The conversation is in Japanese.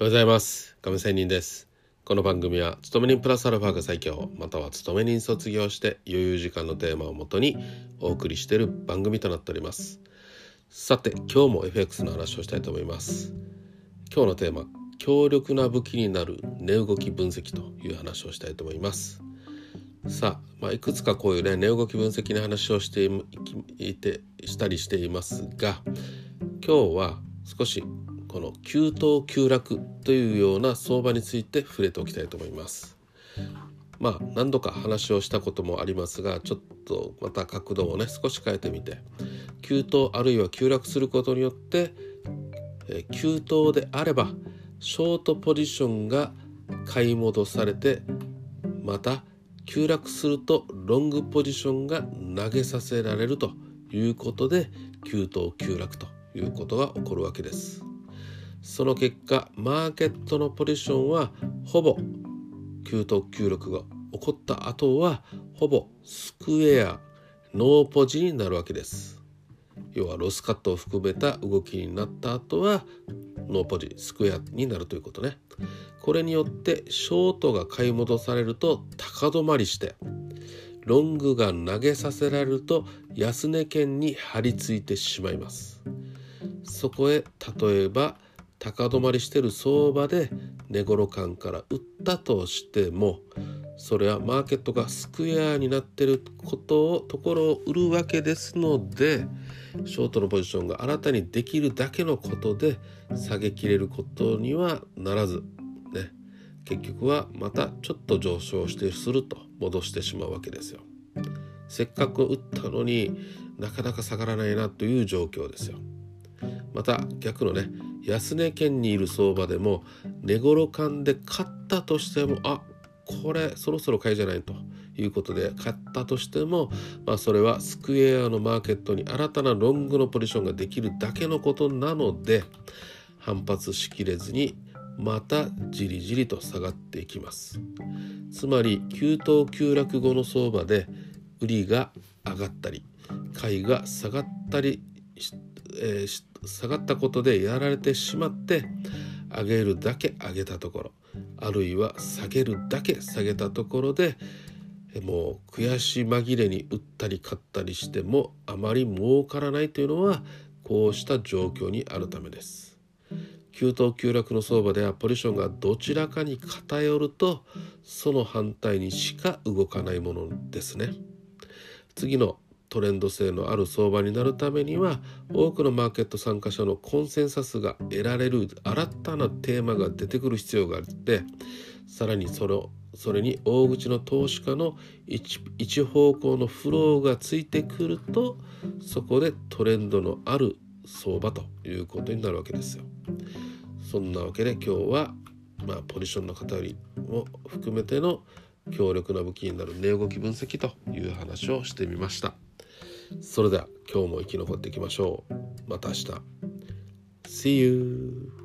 おはようございます。亀仙人です。この番組は勤め人プラスアルファが最強または勤め人卒業して余裕時間のテーマをもとにお送りしている番組となっております。さて今日も FX の話をしたいと思います。今日のテーマ強力な武器になる値動き分析という話をしたいと思います。さあ、まあ、いくつかこういうね値動き分析の話をしていてしたりしていますが今日は少しこの急騰急落というような相場について触れておきたいと思います。まあ何度か話をしたこともありますがちょっとまた角度をね少し変えてみて急騰あるいは急落することによって、え急騰であればショートポジションが買い戻されてまた急落するとロングポジションが投げさせられるということで急騰急落ということが起こるわけです。その結果マーケットのポジションはほぼ急騰急落が起こった後はほぼスクエアノーポジになるわけです。要はロスカットを含めた動きになった後はノーポジスクエアになるということね。これによってショートが買い戻されると高止まりしてロングが投げさせられると安値圏に張り付いてしまいます。そこへ例えば高止まりしてる相場で値頃感から売ったとしてもそれはマーケットがスクエアになってることをところを売るわけですのでショートのポジションが新たにできるだけのことで下げきれることにはならずね結局はまたちょっと上昇してすると戻してしまうわけですよ。せっかく売ったのになかなか下がらないなという状況ですよ。また逆のね安値圏にいる相場でも値頃感で買ったとしてもあこれそろそろ買いじゃないということで買ったとしても、まあ、それはスクエアのマーケットに新たなロングのポジションができるだけのことなので反発しきれずにまたじりじりと下がっていきます。つまり急騰急落後の相場で売りが上がったり買いが下がったりしてえー、下がったことでやられてしまって上げるだけ上げたところあるいは下げるだけ下げたところでもう悔し紛れに売ったり買ったりしてもあまり儲からないというのはこうした状況にあるためです。急騰急落の相場ではポジションがどちらかに偏るとその反対にしか動かないものですね。次のトレンド性のある相場になるためには多くのマーケット参加者のコンセンサスが得られる新たなテーマが出てくる必要があってさらにそれそれに大口の投資家の一一方向のフローがついてくるとそこでトレンドのある相場ということになるわけですよ。そんなわけで今日は、まあ、ポジションの偏りも含めての強力な武器になる値動き分析という話をしてみました。それでは今日も生き残っていきましょう。また明日。See you!